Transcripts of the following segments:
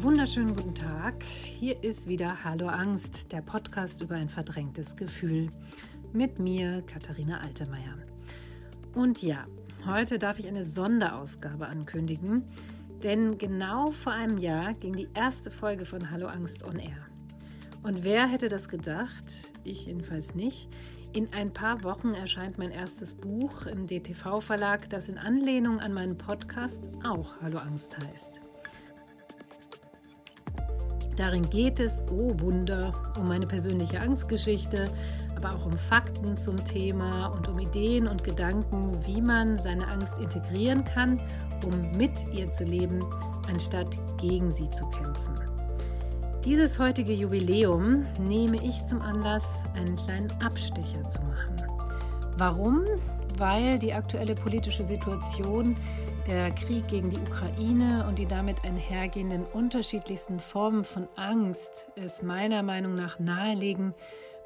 Wunderschönen guten Tag. Hier ist wieder Hallo Angst, der Podcast über ein verdrängtes Gefühl. Mit mir, Katharina Altemeyer. Und ja, heute darf ich eine Sonderausgabe ankündigen, denn genau vor einem Jahr ging die erste Folge von Hallo Angst on Air. Und wer hätte das gedacht? Ich jedenfalls nicht. In ein paar Wochen erscheint mein erstes Buch im DTV-Verlag, das in Anlehnung an meinen Podcast auch Hallo Angst heißt. Darin geht es, oh Wunder, um meine persönliche Angstgeschichte, aber auch um Fakten zum Thema und um Ideen und Gedanken, wie man seine Angst integrieren kann, um mit ihr zu leben, anstatt gegen sie zu kämpfen. Dieses heutige Jubiläum nehme ich zum Anlass, einen kleinen Abstecher zu machen. Warum? Weil die aktuelle politische Situation der Krieg gegen die Ukraine und die damit einhergehenden unterschiedlichsten Formen von Angst es meiner Meinung nach nahelegen,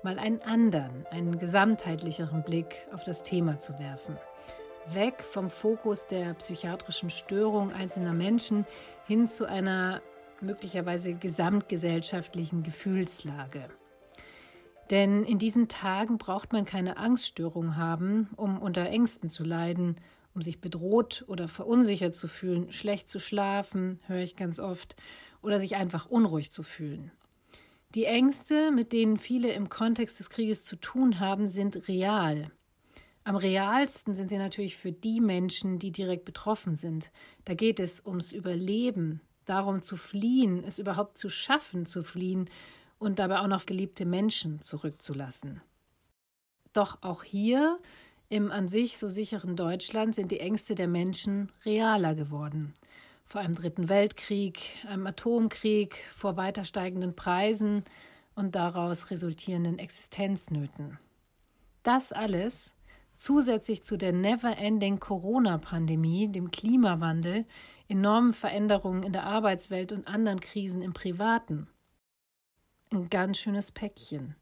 mal einen anderen, einen gesamtheitlicheren Blick auf das Thema zu werfen. Weg vom Fokus der psychiatrischen Störung einzelner Menschen hin zu einer möglicherweise gesamtgesellschaftlichen Gefühlslage. Denn in diesen Tagen braucht man keine Angststörung haben, um unter Ängsten zu leiden um sich bedroht oder verunsichert zu fühlen, schlecht zu schlafen, höre ich ganz oft, oder sich einfach unruhig zu fühlen. Die Ängste, mit denen viele im Kontext des Krieges zu tun haben, sind real. Am realsten sind sie natürlich für die Menschen, die direkt betroffen sind. Da geht es ums Überleben, darum zu fliehen, es überhaupt zu schaffen, zu fliehen und dabei auch noch geliebte Menschen zurückzulassen. Doch auch hier im an sich so sicheren Deutschland sind die Ängste der Menschen realer geworden. Vor einem Dritten Weltkrieg, einem Atomkrieg, vor weiter steigenden Preisen und daraus resultierenden Existenznöten. Das alles zusätzlich zu der never-ending Corona-Pandemie, dem Klimawandel, enormen Veränderungen in der Arbeitswelt und anderen Krisen im Privaten. Ein ganz schönes Päckchen.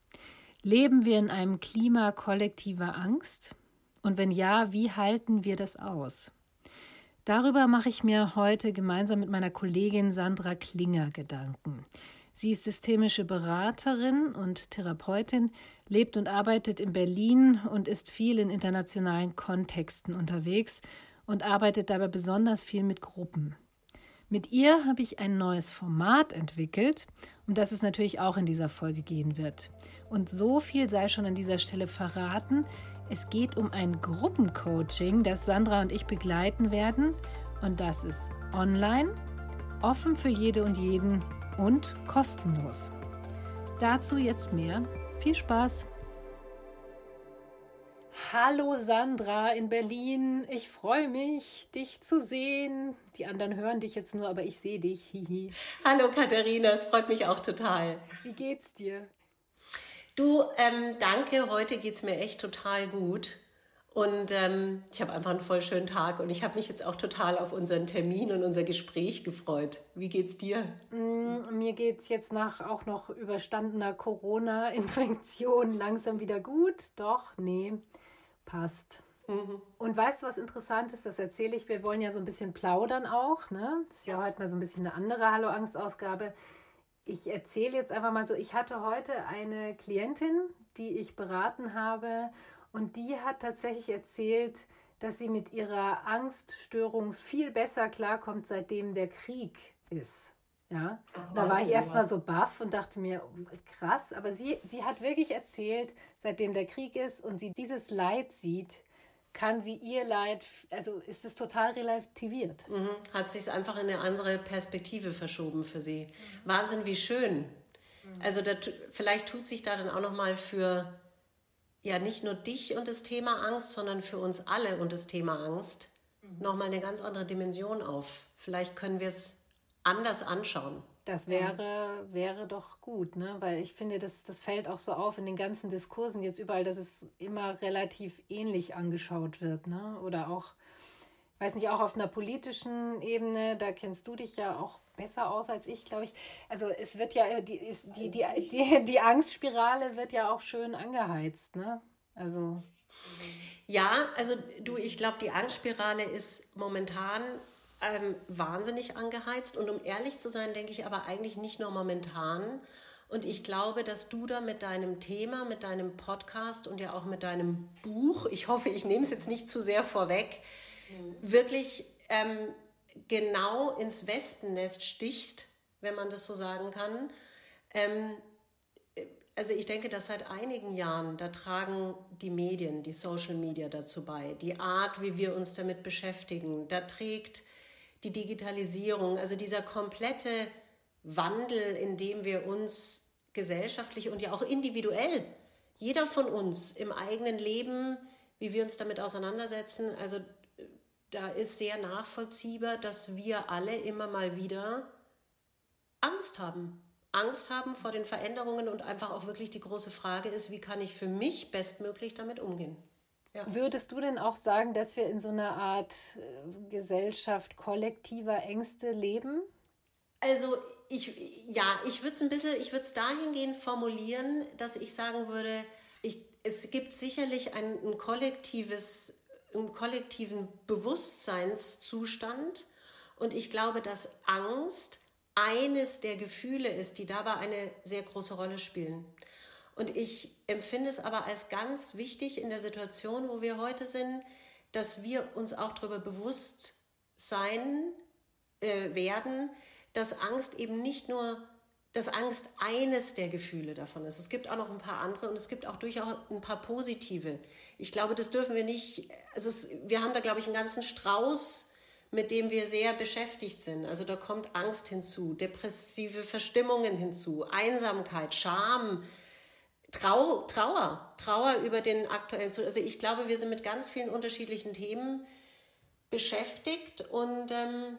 Leben wir in einem Klima kollektiver Angst? Und wenn ja, wie halten wir das aus? Darüber mache ich mir heute gemeinsam mit meiner Kollegin Sandra Klinger Gedanken. Sie ist systemische Beraterin und Therapeutin, lebt und arbeitet in Berlin und ist viel in internationalen Kontexten unterwegs und arbeitet dabei besonders viel mit Gruppen. Mit ihr habe ich ein neues Format entwickelt, um das es natürlich auch in dieser Folge gehen wird. Und so viel sei schon an dieser Stelle verraten. Es geht um ein Gruppencoaching, das Sandra und ich begleiten werden. Und das ist online, offen für jede und jeden und kostenlos. Dazu jetzt mehr. Viel Spaß! Hallo Sandra in Berlin. Ich freue mich, dich zu sehen. Die anderen hören dich jetzt nur, aber ich sehe dich. Hihi. Hallo Katharina, es freut mich auch total. Wie geht's dir? Du, ähm, danke, heute geht es mir echt total gut. Und ähm, ich habe einfach einen voll schönen Tag und ich habe mich jetzt auch total auf unseren Termin und unser Gespräch gefreut. Wie geht's dir? Mm, mir geht's jetzt nach auch noch überstandener Corona-Infektion langsam wieder gut. Doch, nee, passt. Mhm. Und weißt du, was interessant ist? Das erzähle ich. Wir wollen ja so ein bisschen plaudern auch. Ne? Das ist ja heute mal so ein bisschen eine andere Hallo-Angst-Ausgabe ich erzähle jetzt einfach mal so, ich hatte heute eine Klientin, die ich beraten habe und die hat tatsächlich erzählt, dass sie mit ihrer Angststörung viel besser klarkommt, seitdem der Krieg ist. Ja, Ach, da war ich erstmal so baff und dachte mir, krass, aber sie, sie hat wirklich erzählt, seitdem der Krieg ist und sie dieses Leid sieht, kann sie ihr Leid, also ist es total relativiert. Mhm. Hat sich es einfach in eine andere Perspektive verschoben für sie. Mhm. Wahnsinn, wie schön. Mhm. Also da, vielleicht tut sich da dann auch nochmal für ja nicht nur dich und das Thema Angst, sondern für uns alle und das Thema Angst mhm. nochmal eine ganz andere Dimension auf. Vielleicht können wir es anders anschauen. Das wäre, wäre doch gut, ne? Weil ich finde, das, das fällt auch so auf in den ganzen Diskursen jetzt überall, dass es immer relativ ähnlich angeschaut wird, ne? Oder auch, weiß nicht, auch auf einer politischen Ebene, da kennst du dich ja auch besser aus als ich, glaube ich. Also es wird ja, die, ist, die, die, die, die Angstspirale wird ja auch schön angeheizt, ne? Also. Ja, also du, ich glaube, die Angstspirale ist momentan ähm, wahnsinnig angeheizt. Und um ehrlich zu sein, denke ich aber eigentlich nicht nur momentan. Und ich glaube, dass du da mit deinem Thema, mit deinem Podcast und ja auch mit deinem Buch, ich hoffe, ich nehme es jetzt nicht zu sehr vorweg, mhm. wirklich ähm, genau ins Wespennest stichst, wenn man das so sagen kann. Ähm, also ich denke, dass seit einigen Jahren, da tragen die Medien, die Social Media dazu bei, die Art, wie wir uns damit beschäftigen, da trägt die Digitalisierung, also dieser komplette Wandel, in dem wir uns gesellschaftlich und ja auch individuell, jeder von uns im eigenen Leben, wie wir uns damit auseinandersetzen, also da ist sehr nachvollziehbar, dass wir alle immer mal wieder Angst haben. Angst haben vor den Veränderungen und einfach auch wirklich die große Frage ist, wie kann ich für mich bestmöglich damit umgehen? Ja. Würdest du denn auch sagen, dass wir in so einer Art äh, Gesellschaft kollektiver Ängste leben? Also ich, ja, ich würde es ein bisschen, ich würde es dahingehend formulieren, dass ich sagen würde, ich, es gibt sicherlich ein, ein kollektives, einen kollektiven Bewusstseinszustand und ich glaube, dass Angst eines der Gefühle ist, die dabei eine sehr große Rolle spielen. Und ich empfinde es aber als ganz wichtig in der Situation, wo wir heute sind, dass wir uns auch darüber bewusst sein äh, werden, dass Angst eben nicht nur, dass Angst eines der Gefühle davon ist. Es gibt auch noch ein paar andere und es gibt auch durchaus ein paar positive. Ich glaube, das dürfen wir nicht, also es, wir haben da, glaube ich, einen ganzen Strauß, mit dem wir sehr beschäftigt sind. Also da kommt Angst hinzu, depressive Verstimmungen hinzu, Einsamkeit, Scham, Trau Trauer, Trauer über den aktuellen Zustand. Also ich glaube, wir sind mit ganz vielen unterschiedlichen Themen beschäftigt und ähm,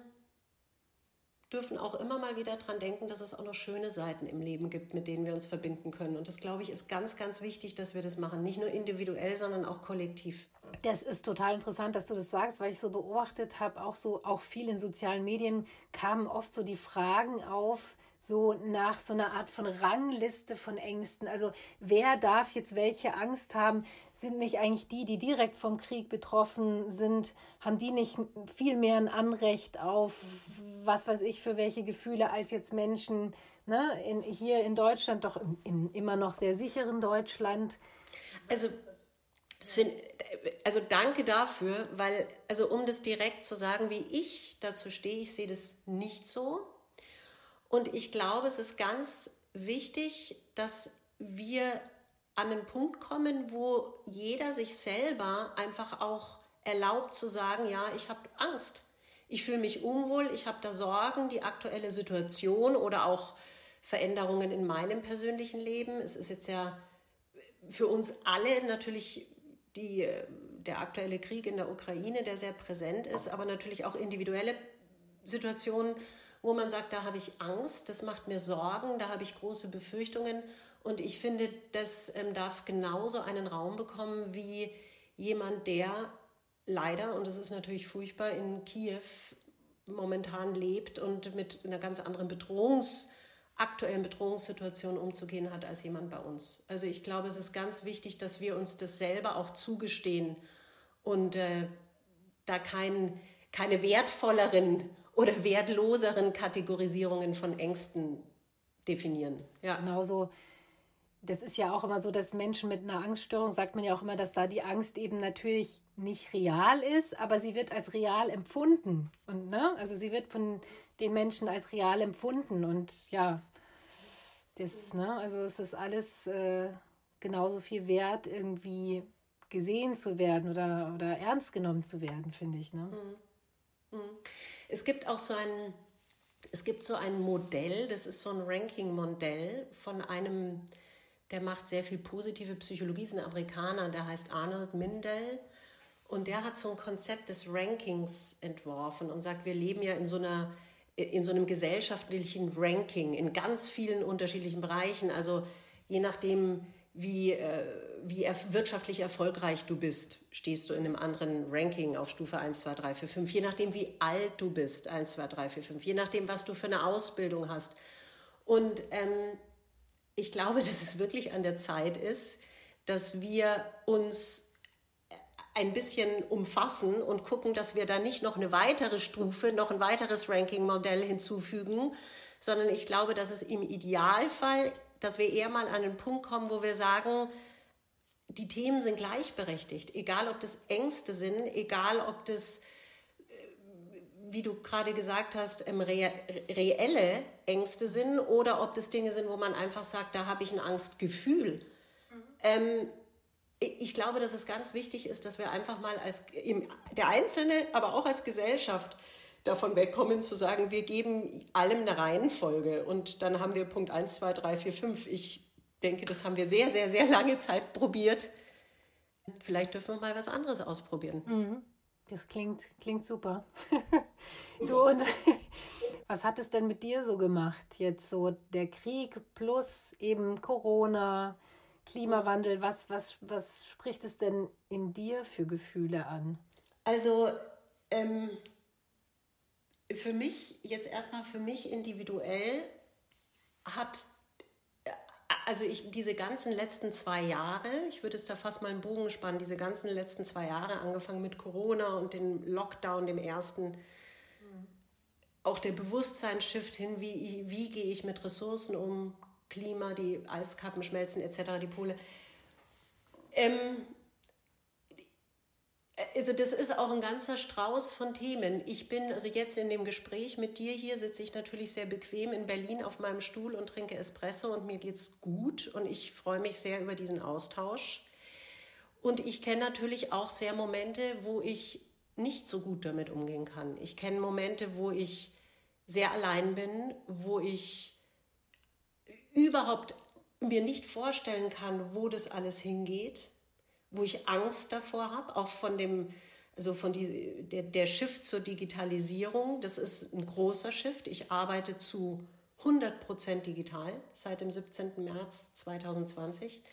dürfen auch immer mal wieder daran denken, dass es auch noch schöne Seiten im Leben gibt, mit denen wir uns verbinden können. Und das, glaube ich, ist ganz, ganz wichtig, dass wir das machen. Nicht nur individuell, sondern auch kollektiv. Das ist total interessant, dass du das sagst, weil ich so beobachtet habe, auch so, auch viel in sozialen Medien kamen oft so die Fragen auf, so nach so einer Art von Rangliste von Ängsten. Also wer darf jetzt welche Angst haben? Sind nicht eigentlich die, die direkt vom Krieg betroffen sind, haben die nicht viel mehr ein Anrecht auf, was weiß ich, für welche Gefühle als jetzt Menschen ne, in, hier in Deutschland, doch im, im immer noch sehr sicheren Deutschland? Also also danke dafür, weil, also um das direkt zu sagen, wie ich dazu stehe, ich sehe das nicht so. Und ich glaube, es ist ganz wichtig, dass wir an einen Punkt kommen, wo jeder sich selber einfach auch erlaubt zu sagen, ja, ich habe Angst. Ich fühle mich unwohl, ich habe da Sorgen, die aktuelle Situation oder auch Veränderungen in meinem persönlichen Leben. Es ist jetzt ja für uns alle natürlich die, der aktuelle Krieg in der Ukraine, der sehr präsent ist, aber natürlich auch individuelle Situationen, wo man sagt, da habe ich Angst, das macht mir Sorgen, da habe ich große Befürchtungen. Und ich finde, das ähm, darf genauso einen Raum bekommen wie jemand, der leider, und das ist natürlich furchtbar, in Kiew momentan lebt und mit einer ganz anderen Bedrohungs- aktuellen Bedrohungssituation umzugehen hat als jemand bei uns. Also ich glaube, es ist ganz wichtig, dass wir uns das selber auch zugestehen und äh, da kein, keine wertvolleren oder wertloseren Kategorisierungen von Ängsten definieren. Ja. Genauso. Das ist ja auch immer so, dass Menschen mit einer Angststörung, sagt man ja auch immer, dass da die Angst eben natürlich nicht real ist, aber sie wird als real empfunden. Und, ne? Also sie wird von den Menschen als real empfunden. Und ja, das, ne? also es ist alles äh, genauso viel wert, irgendwie gesehen zu werden oder, oder ernst genommen zu werden, finde ich. Ne? Mhm. Mhm. Es gibt auch so ein, es gibt so ein Modell, das ist so ein Ranking-Modell von einem, der macht sehr viel positive Psychologie, ist ein Amerikaner, der heißt Arnold Mindell. Und der hat so ein Konzept des Rankings entworfen und sagt, wir leben ja in so einer in so einem gesellschaftlichen Ranking in ganz vielen unterschiedlichen Bereichen. Also je nachdem, wie, äh, wie er, wirtschaftlich erfolgreich du bist, stehst du in einem anderen Ranking auf Stufe 1, 2, 3, 4, 5. Je nachdem, wie alt du bist, 1, 2, 3, 4, 5. Je nachdem, was du für eine Ausbildung hast. Und ähm, ich glaube, dass es wirklich an der Zeit ist, dass wir uns ein bisschen umfassen und gucken, dass wir da nicht noch eine weitere Stufe, noch ein weiteres Ranking-Modell hinzufügen, sondern ich glaube, dass es im Idealfall, dass wir eher mal an einen Punkt kommen, wo wir sagen, die Themen sind gleichberechtigt, egal ob das Ängste sind, egal ob das, äh, wie du gerade gesagt hast, ähm, reelle Ängste sind oder ob das Dinge sind, wo man einfach sagt, da habe ich ein Angstgefühl. Mhm. Ähm, ich glaube, dass es ganz wichtig ist, dass wir einfach mal als der Einzelne, aber auch als Gesellschaft davon wegkommen zu sagen, wir geben allem eine Reihenfolge und dann haben wir Punkt 1, 2, 3, 4, 5. Ich denke, das haben wir sehr, sehr, sehr lange Zeit probiert. Vielleicht dürfen wir mal was anderes ausprobieren. Mhm. Das klingt, klingt super. du, und was hat es denn mit dir so gemacht? Jetzt so der Krieg plus eben Corona, Klimawandel. Was, was, was spricht es denn in dir für Gefühle an? Also ähm, für mich, jetzt erstmal für mich individuell, hat also ich, diese ganzen letzten zwei Jahre, ich würde es da fast mal einen Bogen spannen, diese ganzen letzten zwei Jahre, angefangen mit Corona und dem Lockdown, dem ersten, mhm. auch der Bewusstseinsshift hin, wie, wie gehe ich mit Ressourcen um, Klima, die Eiskappen schmelzen etc., die Pole. Ähm, also das ist auch ein ganzer Strauß von Themen. Ich bin, also jetzt in dem Gespräch mit dir hier sitze ich natürlich sehr bequem in Berlin auf meinem Stuhl und trinke Espresso und mir geht's gut und ich freue mich sehr über diesen Austausch. Und ich kenne natürlich auch sehr Momente, wo ich nicht so gut damit umgehen kann. Ich kenne Momente, wo ich sehr allein bin, wo ich überhaupt mir nicht vorstellen kann, wo das alles hingeht wo ich Angst davor habe, auch von dem, also von die, der, der Shift zur Digitalisierung. Das ist ein großer Shift. Ich arbeite zu 100 Prozent digital seit dem 17. März 2020.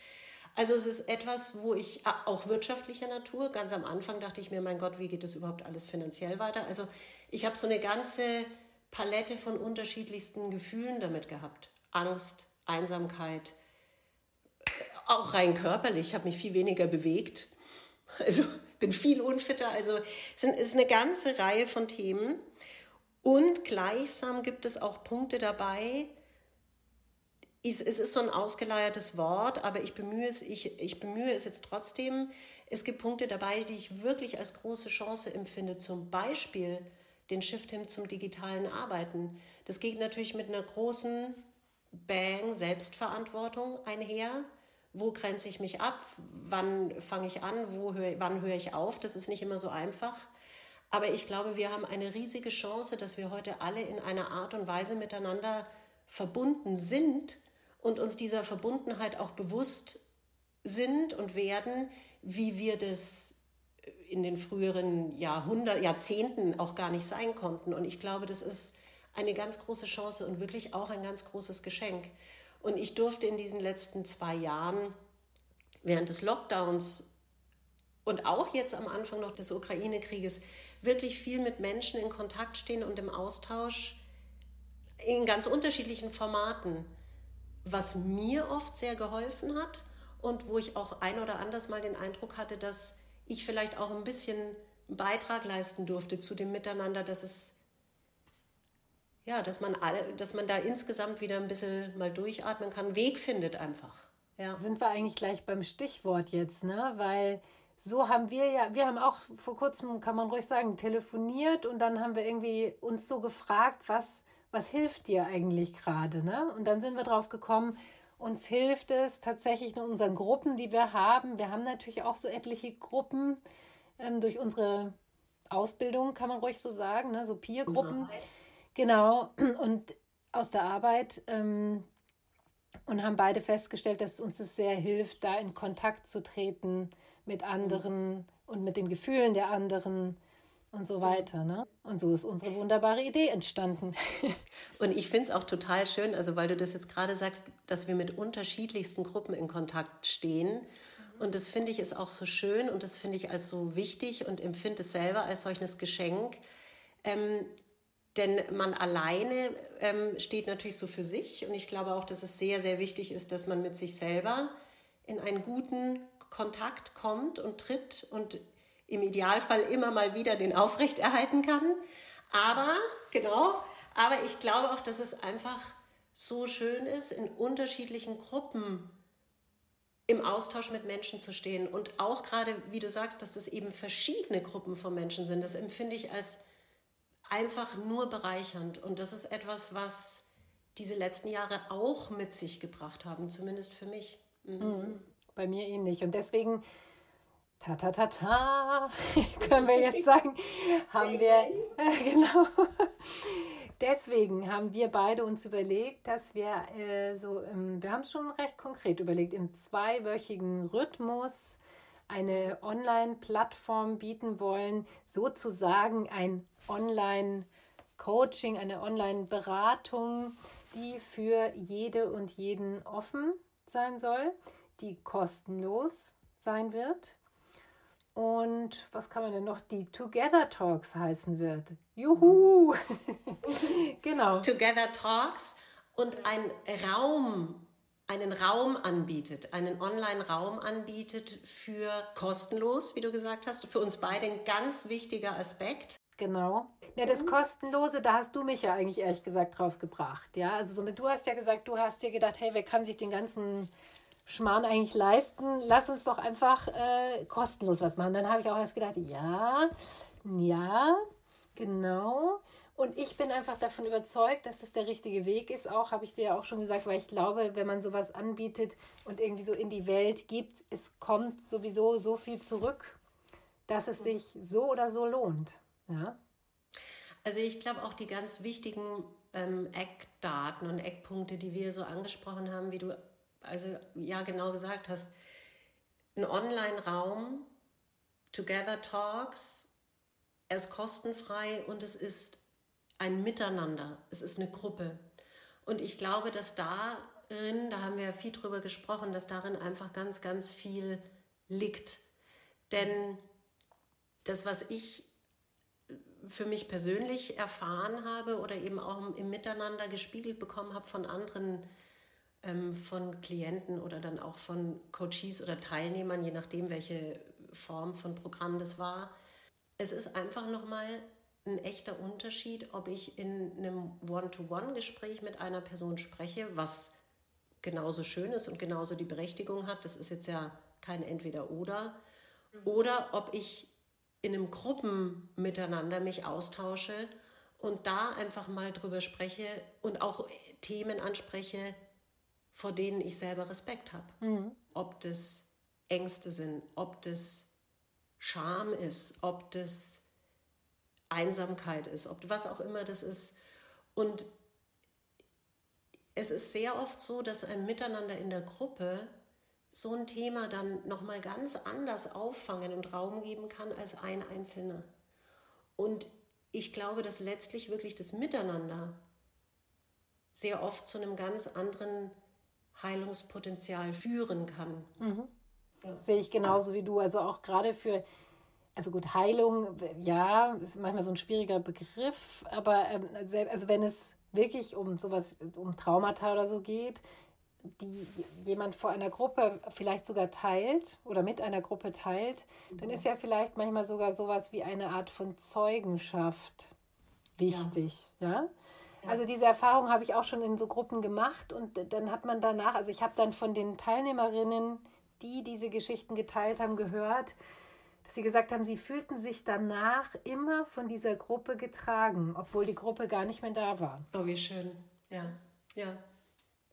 Also es ist etwas, wo ich auch wirtschaftlicher Natur, ganz am Anfang dachte ich mir, mein Gott, wie geht das überhaupt alles finanziell weiter? Also ich habe so eine ganze Palette von unterschiedlichsten Gefühlen damit gehabt. Angst, Einsamkeit, auch rein körperlich, habe mich viel weniger bewegt. Also bin viel unfitter. Also es ist eine ganze Reihe von Themen. Und gleichsam gibt es auch Punkte dabei, es ist so ein ausgeleiertes Wort, aber ich bemühe es, ich, ich bemühe es jetzt trotzdem. Es gibt Punkte dabei, die ich wirklich als große Chance empfinde. Zum Beispiel den Shift hin zum digitalen Arbeiten. Das geht natürlich mit einer großen Bang Selbstverantwortung einher wo grenze ich mich ab, wann fange ich an, wo hör, wann höre ich auf. Das ist nicht immer so einfach. Aber ich glaube, wir haben eine riesige Chance, dass wir heute alle in einer Art und Weise miteinander verbunden sind und uns dieser Verbundenheit auch bewusst sind und werden, wie wir das in den früheren Jahrhunderten, Jahrzehnten auch gar nicht sein konnten. Und ich glaube, das ist eine ganz große Chance und wirklich auch ein ganz großes Geschenk. Und ich durfte in diesen letzten zwei Jahren während des Lockdowns und auch jetzt am Anfang noch des Ukraine-Krieges wirklich viel mit Menschen in Kontakt stehen und im Austausch in ganz unterschiedlichen Formaten, was mir oft sehr geholfen hat und wo ich auch ein oder anders mal den Eindruck hatte, dass ich vielleicht auch ein bisschen einen Beitrag leisten durfte zu dem Miteinander, dass es ja, dass man, all, dass man da insgesamt wieder ein bisschen mal durchatmen kann, Weg findet einfach. Ja. Sind wir eigentlich gleich beim Stichwort jetzt, ne? Weil so haben wir ja, wir haben auch vor kurzem, kann man ruhig sagen, telefoniert und dann haben wir irgendwie uns so gefragt, was, was hilft dir eigentlich gerade, ne? Und dann sind wir drauf gekommen, uns hilft es tatsächlich in unseren Gruppen, die wir haben. Wir haben natürlich auch so etliche Gruppen ähm, durch unsere Ausbildung, kann man ruhig so sagen, ne? so Peer-Gruppen. Ja Genau, und aus der Arbeit ähm, und haben beide festgestellt, dass uns es sehr hilft, da in Kontakt zu treten mit anderen und mit den Gefühlen der anderen und so weiter. Ne? Und so ist unsere wunderbare Idee entstanden. Und ich finde es auch total schön, also weil du das jetzt gerade sagst, dass wir mit unterschiedlichsten Gruppen in Kontakt stehen. Und das finde ich ist auch so schön und das finde ich als so wichtig und empfinde es selber als solches Geschenk. Ähm, denn man alleine ähm, steht natürlich so für sich. Und ich glaube auch, dass es sehr, sehr wichtig ist, dass man mit sich selber in einen guten Kontakt kommt und tritt. Und im Idealfall immer mal wieder den aufrechterhalten kann. Aber, genau, aber ich glaube auch, dass es einfach so schön ist, in unterschiedlichen Gruppen im Austausch mit Menschen zu stehen. Und auch gerade, wie du sagst, dass es eben verschiedene Gruppen von Menschen sind, das empfinde ich als einfach nur bereichernd. Und das ist etwas, was diese letzten Jahre auch mit sich gebracht haben, zumindest für mich. Mhm. mhm. Bei mir ähnlich. Und deswegen, ta ta ta ta, können wir jetzt sagen, haben wir, äh, genau, deswegen haben wir beide uns überlegt, dass wir äh, so, ähm, wir haben es schon recht konkret überlegt, im zweiwöchigen Rhythmus eine Online-Plattform bieten wollen, sozusagen ein Online-Coaching, eine Online-Beratung, die für jede und jeden offen sein soll, die kostenlos sein wird. Und was kann man denn noch? Die Together Talks heißen wird. Juhu! genau. Together Talks und ein Raum, einen Raum anbietet, einen Online-Raum anbietet für kostenlos, wie du gesagt hast. Für uns beide ein ganz wichtiger Aspekt. Genau. Ja, das Kostenlose, da hast du mich ja eigentlich ehrlich gesagt drauf gebracht. Ja, also somit, du hast ja gesagt, du hast dir gedacht, hey, wer kann sich den ganzen Schmarrn eigentlich leisten? Lass uns doch einfach äh, kostenlos was machen. Dann habe ich auch erst gedacht, ja, ja, genau. Und ich bin einfach davon überzeugt, dass das der richtige Weg ist. Auch habe ich dir ja auch schon gesagt, weil ich glaube, wenn man sowas anbietet und irgendwie so in die Welt gibt, es kommt sowieso so viel zurück, dass es sich so oder so lohnt. Ja. Also ich glaube auch die ganz wichtigen ähm, Eckdaten und Eckpunkte, die wir so angesprochen haben, wie du also ja genau gesagt hast, ein Online-Raum, Together Talks, er ist kostenfrei und es ist ein Miteinander, es ist eine Gruppe. Und ich glaube, dass darin, da haben wir ja viel drüber gesprochen, dass darin einfach ganz, ganz viel liegt. Denn das, was ich für mich persönlich erfahren habe oder eben auch im Miteinander gespiegelt bekommen habe von anderen, ähm, von Klienten oder dann auch von Coaches oder Teilnehmern, je nachdem, welche Form von Programm das war. Es ist einfach nochmal ein echter Unterschied, ob ich in einem One-to-One-Gespräch mit einer Person spreche, was genauso schön ist und genauso die Berechtigung hat. Das ist jetzt ja kein Entweder-Oder. Oder ob ich in einem Gruppenmiteinander mich austausche und da einfach mal drüber spreche und auch Themen anspreche, vor denen ich selber Respekt habe. Mhm. Ob das Ängste sind, ob das Scham ist, ob das Einsamkeit ist, ob was auch immer das ist. Und es ist sehr oft so, dass ein Miteinander in der Gruppe so ein Thema dann nochmal ganz anders auffangen und Raum geben kann als ein Einzelner. Und ich glaube, dass letztlich wirklich das Miteinander sehr oft zu einem ganz anderen Heilungspotenzial führen kann. Mhm. Das sehe ich genauso wie du. Also auch gerade für, also gut, Heilung, ja, ist manchmal so ein schwieriger Begriff, aber ähm, also wenn es wirklich um sowas, um Traumata oder so geht, die jemand vor einer Gruppe vielleicht sogar teilt oder mit einer Gruppe teilt, dann ist ja vielleicht manchmal sogar sowas wie eine Art von Zeugenschaft wichtig, ja. ja? Also diese Erfahrung habe ich auch schon in so Gruppen gemacht und dann hat man danach, also ich habe dann von den Teilnehmerinnen, die diese Geschichten geteilt haben, gehört, sie gesagt haben, sie fühlten sich danach immer von dieser Gruppe getragen, obwohl die Gruppe gar nicht mehr da war. Oh, wie schön. Ja, ja.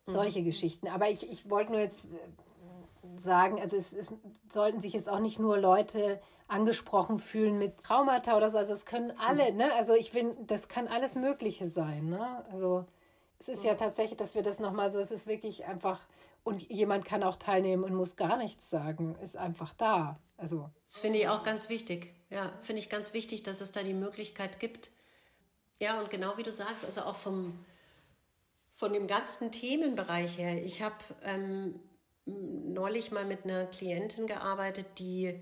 Solche mhm. Geschichten. Aber ich, ich wollte nur jetzt äh, sagen, also es, es, sollten sich jetzt auch nicht nur Leute angesprochen fühlen mit Traumata oder so. Also es können alle, mhm. ne? Also ich finde, das kann alles Mögliche sein, ne? Also es ist mhm. ja tatsächlich, dass wir das nochmal so, es ist wirklich einfach, und jemand kann auch teilnehmen und muss gar nichts sagen, ist einfach da. Also. Das finde ich auch ganz wichtig. Ja, finde ich ganz wichtig, dass es da die Möglichkeit gibt. Ja, und genau wie du sagst, also auch vom, von dem ganzen Themenbereich her. Ich habe ähm, neulich mal mit einer Klientin gearbeitet, die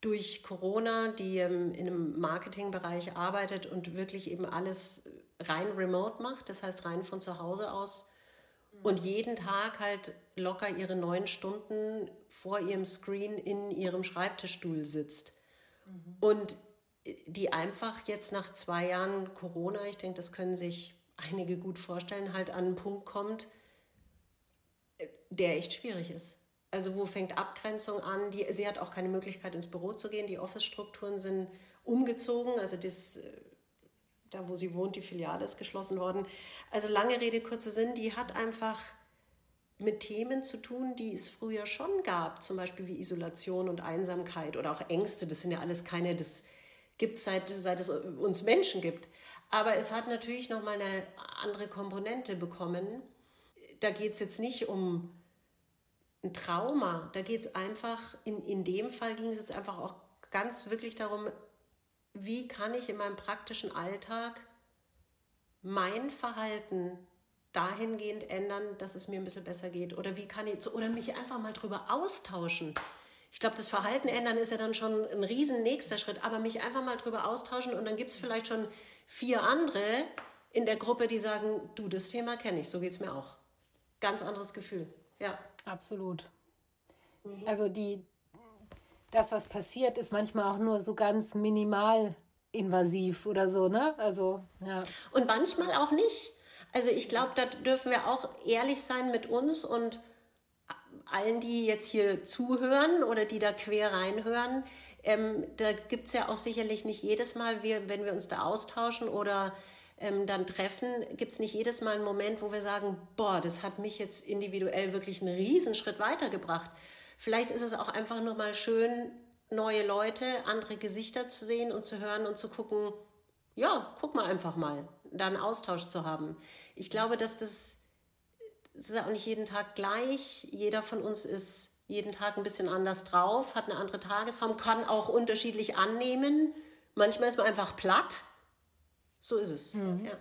durch Corona, die ähm, in einem Marketingbereich arbeitet und wirklich eben alles rein remote macht, das heißt rein von zu Hause aus und jeden Tag halt locker ihre neun Stunden vor ihrem Screen in ihrem Schreibtischstuhl sitzt Mhm. Und die einfach jetzt nach zwei Jahren Corona, ich denke, das können sich einige gut vorstellen, halt an einen Punkt kommt, der echt schwierig ist. Also wo fängt Abgrenzung an? Die, sie hat auch keine Möglichkeit ins Büro zu gehen. Die Office-Strukturen sind umgezogen. Also das, da, wo sie wohnt, die Filiale ist geschlossen worden. Also lange Rede, kurzer Sinn, die hat einfach mit Themen zu tun, die es früher schon gab, zum Beispiel wie Isolation und Einsamkeit oder auch Ängste. Das sind ja alles keine, das gibt es seit, seit es uns Menschen gibt. Aber es hat natürlich nochmal eine andere Komponente bekommen. Da geht es jetzt nicht um ein Trauma, da geht es einfach, in, in dem Fall ging es jetzt einfach auch ganz wirklich darum, wie kann ich in meinem praktischen Alltag mein Verhalten dahingehend ändern, dass es mir ein bisschen besser geht? Oder wie kann ich, oder mich einfach mal drüber austauschen. Ich glaube, das Verhalten ändern ist ja dann schon ein riesen nächster Schritt, aber mich einfach mal drüber austauschen und dann gibt es vielleicht schon vier andere in der Gruppe, die sagen, du, das Thema kenne ich, so geht es mir auch. Ganz anderes Gefühl, ja. Absolut. Also die, das, was passiert, ist manchmal auch nur so ganz minimal invasiv oder so, ne? Also, ja. Und manchmal auch nicht. Also ich glaube, da dürfen wir auch ehrlich sein mit uns und allen, die jetzt hier zuhören oder die da quer reinhören. Ähm, da gibt es ja auch sicherlich nicht jedes Mal, wir, wenn wir uns da austauschen oder ähm, dann treffen, gibt es nicht jedes Mal einen Moment, wo wir sagen, boah, das hat mich jetzt individuell wirklich einen Riesenschritt weitergebracht. Vielleicht ist es auch einfach nur mal schön, neue Leute, andere Gesichter zu sehen und zu hören und zu gucken, ja, guck mal einfach mal da einen Austausch zu haben. Ich glaube, dass das, das ist auch nicht jeden Tag gleich. Jeder von uns ist jeden Tag ein bisschen anders drauf, hat eine andere Tagesform, kann auch unterschiedlich annehmen. Manchmal ist man einfach platt. So ist es. Mhm. Ja.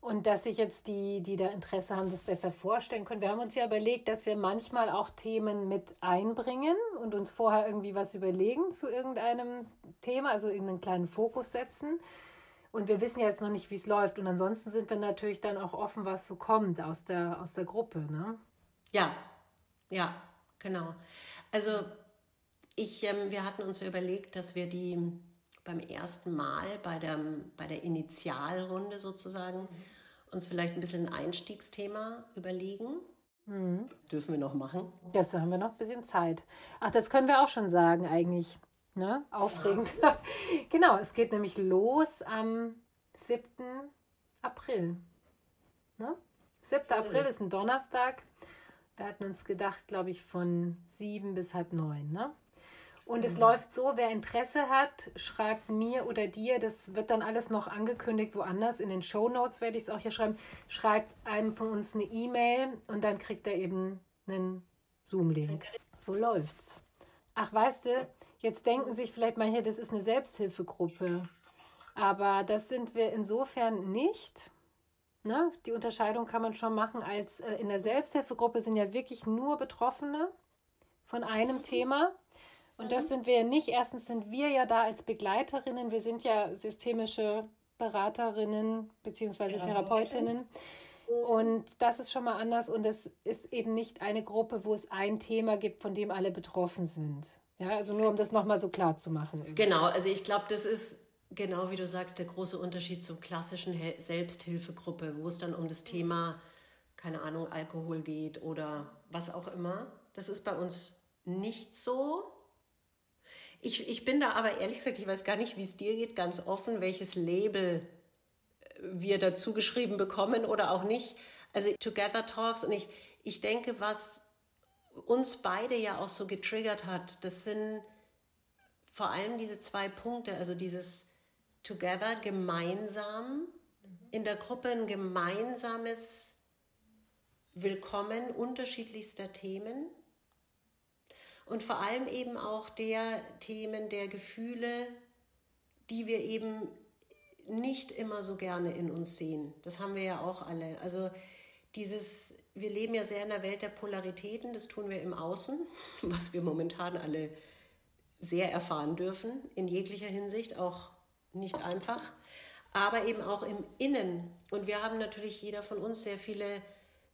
Und dass sich jetzt die, die da Interesse haben, das besser vorstellen können. Wir haben uns ja überlegt, dass wir manchmal auch Themen mit einbringen und uns vorher irgendwie was überlegen zu irgendeinem Thema, also irgendeinen kleinen Fokus setzen. Und wir wissen ja jetzt noch nicht, wie es läuft. Und ansonsten sind wir natürlich dann auch offen, was so kommt aus der, aus der Gruppe. Ne? Ja, ja, genau. Also ich, ähm, wir hatten uns überlegt, dass wir die beim ersten Mal bei der, bei der Initialrunde sozusagen uns vielleicht ein bisschen ein Einstiegsthema überlegen. Mhm. Das dürfen wir noch machen. Das haben wir noch ein bisschen Zeit. Ach, das können wir auch schon sagen eigentlich. Ne? Aufregend. Ja. genau, es geht nämlich los am 7. April. Ne? 7. April ist ein Donnerstag. Wir hatten uns gedacht, glaube ich, von 7 bis halb 9. Ne? Und es mhm. läuft so, wer Interesse hat, schreibt mir oder dir, das wird dann alles noch angekündigt woanders. In den Show Notes werde ich es auch hier schreiben. Schreibt einem von uns eine E-Mail und dann kriegt er eben einen Zoom-Link. So läuft's. Ach, weißt du, Jetzt denken sich vielleicht manche, das ist eine Selbsthilfegruppe. Aber das sind wir insofern nicht. Ne? Die Unterscheidung kann man schon machen, als äh, in der Selbsthilfegruppe sind ja wirklich nur Betroffene von einem Thema. Und das sind wir nicht. Erstens sind wir ja da als Begleiterinnen. Wir sind ja systemische Beraterinnen bzw. Therapeutinnen. Und das ist schon mal anders. Und es ist eben nicht eine Gruppe, wo es ein Thema gibt, von dem alle betroffen sind. Ja, also nur um das nochmal so klar zu machen. Genau, also ich glaube, das ist genau wie du sagst, der große Unterschied zur klassischen Selbsthilfegruppe, wo es dann um das Thema, keine Ahnung, Alkohol geht oder was auch immer. Das ist bei uns nicht so. Ich, ich bin da aber ehrlich gesagt, ich weiß gar nicht, wie es dir geht, ganz offen, welches Label wir dazu geschrieben bekommen oder auch nicht. Also Together Talks und ich, ich denke, was uns beide ja auch so getriggert hat, das sind vor allem diese zwei Punkte, also dieses Together, gemeinsam, in der Gruppe ein gemeinsames Willkommen unterschiedlichster Themen und vor allem eben auch der Themen, der Gefühle, die wir eben nicht immer so gerne in uns sehen. Das haben wir ja auch alle. Also dieses, wir leben ja sehr in der Welt der Polaritäten, das tun wir im Außen, was wir momentan alle sehr erfahren dürfen, in jeglicher Hinsicht, auch nicht einfach, aber eben auch im Innen. Und wir haben natürlich jeder von uns sehr viele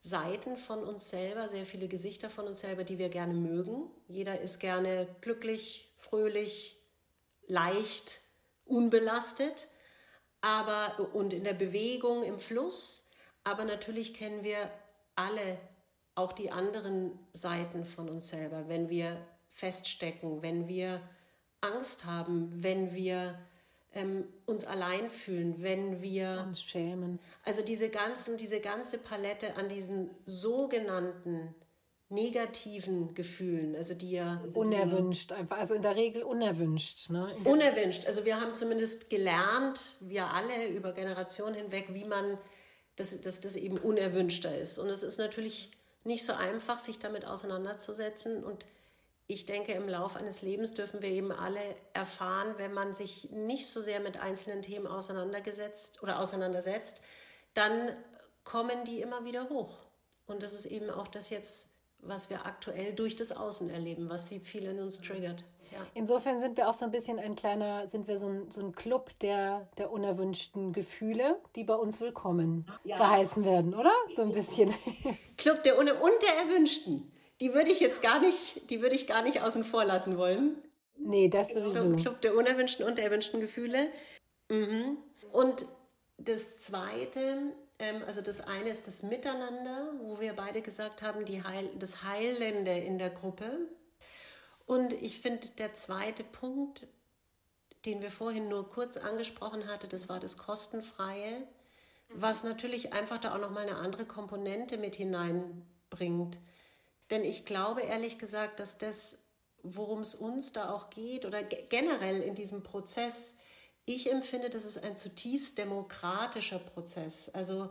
Seiten von uns selber, sehr viele Gesichter von uns selber, die wir gerne mögen. Jeder ist gerne glücklich, fröhlich, leicht unbelastet, aber und in der Bewegung im Fluss, aber natürlich kennen wir alle auch die anderen Seiten von uns selber, wenn wir feststecken, wenn wir Angst haben, wenn wir ähm, uns allein fühlen, wenn wir uns schämen. Also diese ganzen, diese ganze Palette an diesen sogenannten negativen Gefühlen, also die ja also unerwünscht, einfach, also in der Regel unerwünscht. Ne? Unerwünscht. Also wir haben zumindest gelernt, wir alle über Generationen hinweg, wie man, dass, dass das eben unerwünschter ist. Und es ist natürlich nicht so einfach, sich damit auseinanderzusetzen. Und ich denke, im Laufe eines Lebens dürfen wir eben alle erfahren, wenn man sich nicht so sehr mit einzelnen Themen auseinandergesetzt oder auseinandersetzt, dann kommen die immer wieder hoch. Und das ist eben auch das jetzt, was wir aktuell durch das Außen erleben, was sie viel in uns triggert. Ja. Insofern sind wir auch so ein bisschen ein kleiner, sind wir so ein, so ein Club der, der unerwünschten Gefühle, die bei uns willkommen ja. geheißen werden, oder? So ein bisschen. Club der Uner und der Erwünschten. Die würde ich jetzt gar nicht, die würde ich gar nicht außen vor lassen wollen. Nee, das sowieso. Club, Club der unerwünschten und der erwünschten Gefühle. Mhm. Und das Zweite, ähm, also das eine ist das Miteinander, wo wir beide gesagt haben, die Heil, das Heilende in der Gruppe. Und ich finde, der zweite Punkt, den wir vorhin nur kurz angesprochen hatten, das war das Kostenfreie, was natürlich einfach da auch nochmal eine andere Komponente mit hineinbringt. Denn ich glaube ehrlich gesagt, dass das, worum es uns da auch geht oder generell in diesem Prozess, ich empfinde, das ist ein zutiefst demokratischer Prozess. Also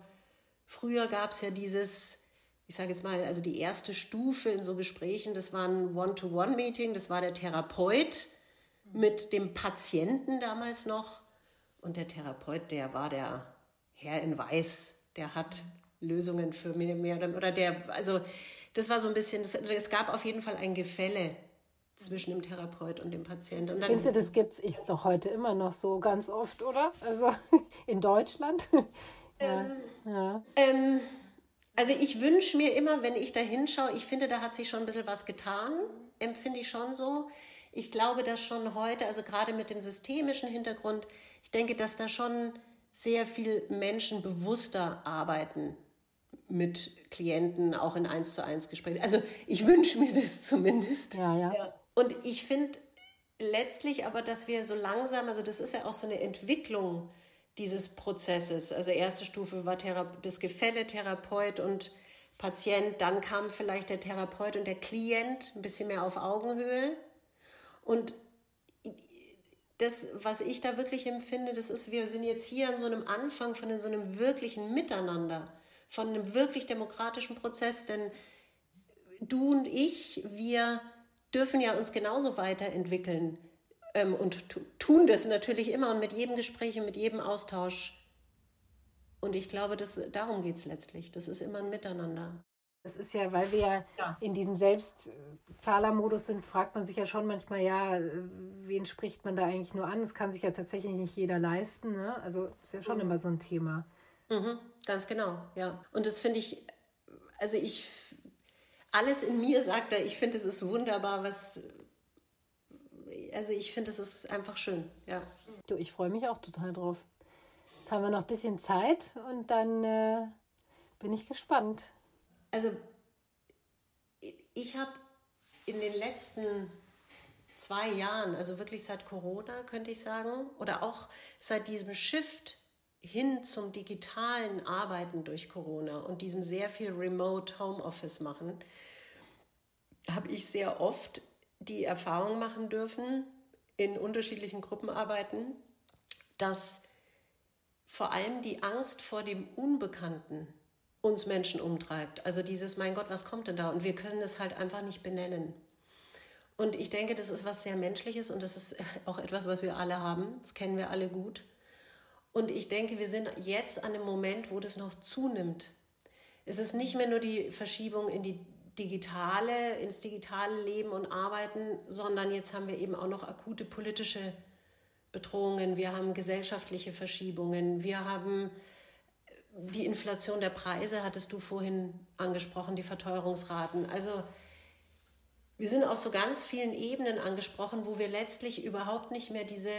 früher gab es ja dieses, ich sage jetzt mal, also die erste Stufe in so Gesprächen, das war ein One-to-One-Meeting, das war der Therapeut mit dem Patienten damals noch. Und der Therapeut, der war der Herr in Weiß, der hat Lösungen für mehr, mehr oder der, also das war so ein bisschen, es gab auf jeden Fall ein Gefälle zwischen dem Therapeut und dem Patienten. Und dann, Findest du, das gibt es doch heute immer noch so ganz oft, oder? Also in Deutschland? ja. Ähm, ja. Ähm, also ich wünsche mir immer, wenn ich da hinschaue, ich finde, da hat sich schon ein bisschen was getan, empfinde ich schon so. Ich glaube, dass schon heute, also gerade mit dem systemischen Hintergrund, ich denke, dass da schon sehr viel Menschen bewusster arbeiten mit Klienten, auch in eins zu eins Gesprächen. Also ich wünsche mir das zumindest. Ja, ja. ja. Und ich finde letztlich aber, dass wir so langsam, also das ist ja auch so eine Entwicklung, dieses Prozesses. Also erste Stufe war Thera das Gefälle Therapeut und Patient, dann kam vielleicht der Therapeut und der Klient ein bisschen mehr auf Augenhöhe. Und das, was ich da wirklich empfinde, das ist, wir sind jetzt hier an so einem Anfang von so einem wirklichen Miteinander, von einem wirklich demokratischen Prozess, denn du und ich, wir dürfen ja uns genauso weiterentwickeln ähm, und tun das natürlich immer und mit jedem Gespräch und mit jedem Austausch. Und ich glaube, das, darum geht es letztlich. Das ist immer ein Miteinander. Das ist ja, weil wir ja. in diesem Selbstzahlermodus sind, fragt man sich ja schon manchmal, ja, wen spricht man da eigentlich nur an? Das kann sich ja tatsächlich nicht jeder leisten. Ne? Also ist ja schon mhm. immer so ein Thema. Mhm, ganz genau, ja. Und das finde ich, also ich, alles in mir sagt da, ich finde, es ist wunderbar, was, also ich finde, es ist einfach schön, ja. Du, ich freue mich auch total drauf. Jetzt haben wir noch ein bisschen Zeit und dann äh, bin ich gespannt. Also ich habe in den letzten zwei Jahren, also wirklich seit Corona, könnte ich sagen, oder auch seit diesem Shift hin zum digitalen Arbeiten durch Corona und diesem sehr viel Remote Homeoffice machen, habe ich sehr oft die Erfahrung machen dürfen in unterschiedlichen Gruppenarbeiten, dass vor allem die Angst vor dem Unbekannten uns Menschen umtreibt. Also dieses, mein Gott, was kommt denn da? Und wir können es halt einfach nicht benennen. Und ich denke, das ist was sehr Menschliches und das ist auch etwas, was wir alle haben. Das kennen wir alle gut. Und ich denke, wir sind jetzt an dem Moment, wo das noch zunimmt. Es ist nicht mehr nur die Verschiebung in die digitale, ins digitale Leben und Arbeiten, sondern jetzt haben wir eben auch noch akute politische Bedrohungen, wir haben gesellschaftliche Verschiebungen, wir haben die Inflation der Preise, hattest du vorhin angesprochen, die Verteuerungsraten. Also wir sind auf so ganz vielen Ebenen angesprochen, wo wir letztlich überhaupt nicht mehr diese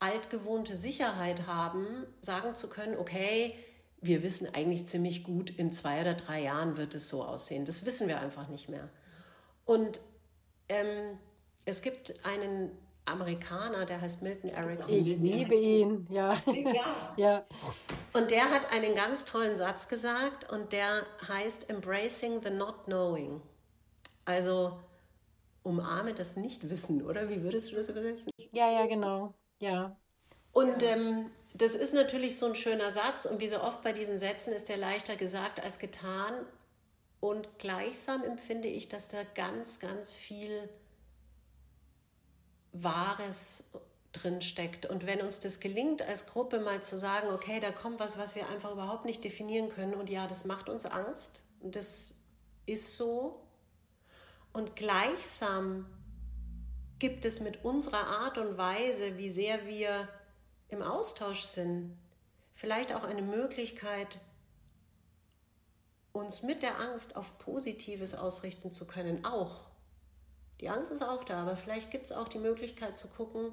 altgewohnte Sicherheit haben, sagen zu können, okay, wir wissen eigentlich ziemlich gut, in zwei oder drei Jahren wird es so aussehen. Das wissen wir einfach nicht mehr. Und ähm, es gibt einen Amerikaner, der heißt Milton Erickson. Ich liebe ihn, ja. ja. Und der hat einen ganz tollen Satz gesagt und der heißt Embracing the Not Knowing. Also umarme das Nichtwissen, oder? Wie würdest du das übersetzen? Ja, ja, genau. Ja. Und ähm, das ist natürlich so ein schöner Satz und wie so oft bei diesen Sätzen ist der leichter gesagt als getan. Und gleichsam empfinde ich, dass da ganz, ganz viel Wahres drin steckt. Und wenn uns das gelingt, als Gruppe mal zu sagen, okay, da kommt was, was wir einfach überhaupt nicht definieren können und ja, das macht uns Angst und das ist so. Und gleichsam gibt es mit unserer Art und Weise, wie sehr wir im Austausch sind, vielleicht auch eine Möglichkeit, uns mit der Angst auf Positives ausrichten zu können, auch. Die Angst ist auch da, aber vielleicht gibt es auch die Möglichkeit zu gucken,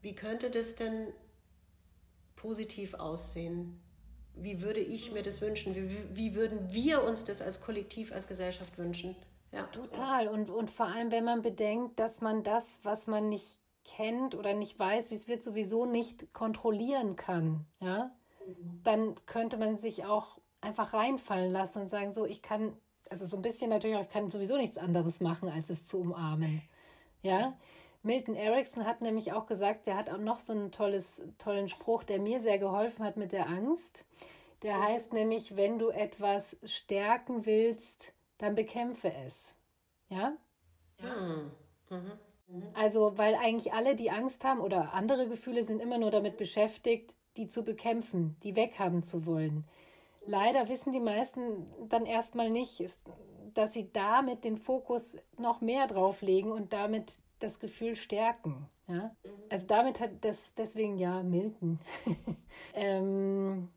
wie könnte das denn positiv aussehen? Wie würde ich mir das wünschen? Wie, wie würden wir uns das als Kollektiv, als Gesellschaft wünschen? Ja. Total. Und, und vor allem, wenn man bedenkt, dass man das, was man nicht kennt oder nicht weiß, wie es wird, sowieso nicht kontrollieren kann, ja, mhm. dann könnte man sich auch einfach reinfallen lassen und sagen, so, ich kann also so ein bisschen natürlich auch, ich kann sowieso nichts anderes machen, als es zu umarmen. Ja. Milton Erickson hat nämlich auch gesagt, der hat auch noch so einen tolles, tollen Spruch, der mir sehr geholfen hat mit der Angst. Der heißt nämlich, wenn du etwas stärken willst, dann bekämpfe es. Ja? ja. Hm. Mhm. Mhm. Also, weil eigentlich alle, die Angst haben oder andere Gefühle, sind immer nur damit beschäftigt, die zu bekämpfen, die weghaben zu wollen leider wissen die meisten dann erstmal nicht, dass sie damit den Fokus noch mehr drauflegen und damit das Gefühl stärken. Ja? Mhm. Also damit hat das deswegen ja Milton. ähm,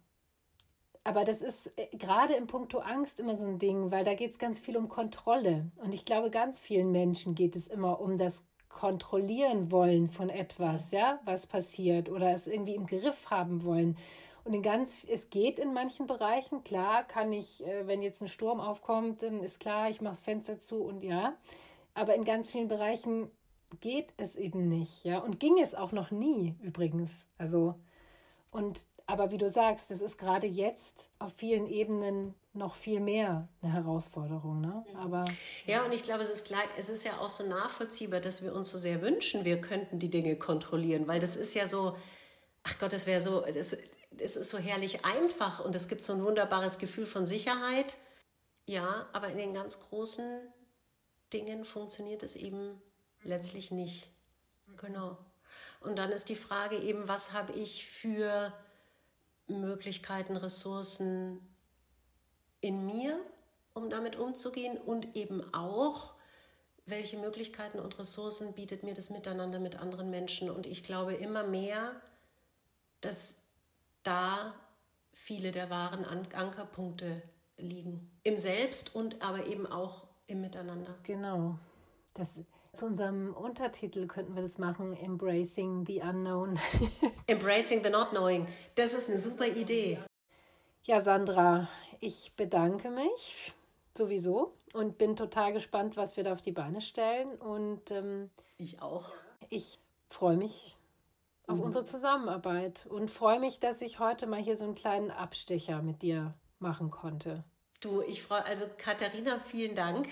aber das ist äh, gerade im Punkto Angst immer so ein Ding, weil da geht es ganz viel um Kontrolle. Und ich glaube, ganz vielen Menschen geht es immer um das Kontrollieren wollen von etwas, ja, was passiert oder es irgendwie im Griff haben wollen. Und in ganz, es geht in manchen Bereichen, klar, kann ich, äh, wenn jetzt ein Sturm aufkommt, dann ist klar, ich mache das Fenster zu und ja. Aber in ganz vielen Bereichen geht es eben nicht, ja. Und ging es auch noch nie übrigens. Also, und aber wie du sagst, das ist gerade jetzt auf vielen Ebenen noch viel mehr eine Herausforderung. Ne? Aber, ja, und ich glaube, es ist, gleich, es ist ja auch so nachvollziehbar, dass wir uns so sehr wünschen, wir könnten die Dinge kontrollieren, weil das ist ja so, ach Gott, das wäre so, das, es ist so herrlich einfach und es gibt so ein wunderbares Gefühl von Sicherheit. Ja, aber in den ganz großen Dingen funktioniert es eben letztlich nicht. Genau. Und dann ist die Frage eben, was habe ich für Möglichkeiten, Ressourcen in mir, um damit umzugehen und eben auch, welche Möglichkeiten und Ressourcen bietet mir das Miteinander mit anderen Menschen. Und ich glaube immer mehr, dass da viele der wahren Ankerpunkte liegen. Im Selbst und aber eben auch im Miteinander. Genau. Das, zu unserem Untertitel könnten wir das machen, Embracing the Unknown. Embracing the Not Knowing. Das ist eine super Idee. Ja, Sandra, ich bedanke mich sowieso und bin total gespannt, was wir da auf die Beine stellen. Und ähm, ich auch. Ich freue mich auf mhm. unsere Zusammenarbeit und freue mich, dass ich heute mal hier so einen kleinen Abstecher mit dir machen konnte. Du, ich freue, also Katharina, vielen Dank.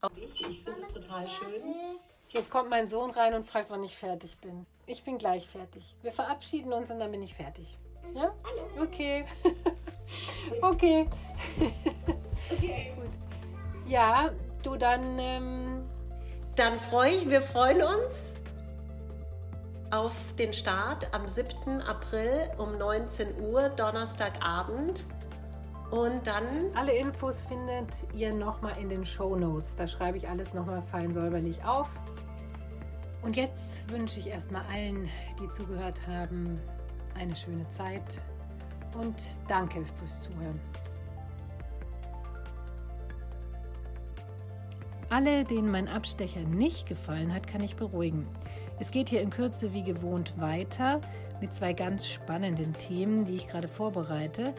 Auch ich, ich finde es total schön. Jetzt kommt mein Sohn rein und fragt, wann ich fertig bin. Ich bin gleich fertig. Wir verabschieden uns und dann bin ich fertig. Ja? Okay. okay. okay. Gut. Ja, du dann. Ähm dann freue ich, wir freuen uns auf den Start am 7. April um 19 Uhr, Donnerstagabend. Und dann. Alle Infos findet ihr nochmal in den Show Notes. Da schreibe ich alles nochmal fein säuberlich auf. Und jetzt wünsche ich erstmal allen, die zugehört haben, eine schöne Zeit und danke fürs Zuhören. Alle, denen mein Abstecher nicht gefallen hat, kann ich beruhigen. Es geht hier in Kürze wie gewohnt weiter mit zwei ganz spannenden Themen, die ich gerade vorbereite.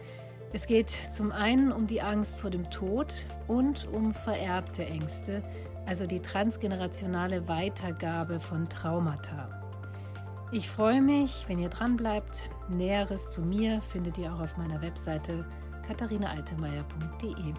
Es geht zum einen um die Angst vor dem Tod und um vererbte Ängste, also die transgenerationale Weitergabe von Traumata. Ich freue mich, wenn ihr dran bleibt. Näheres zu mir findet ihr auch auf meiner Webseite katharinaaltemeyer.de.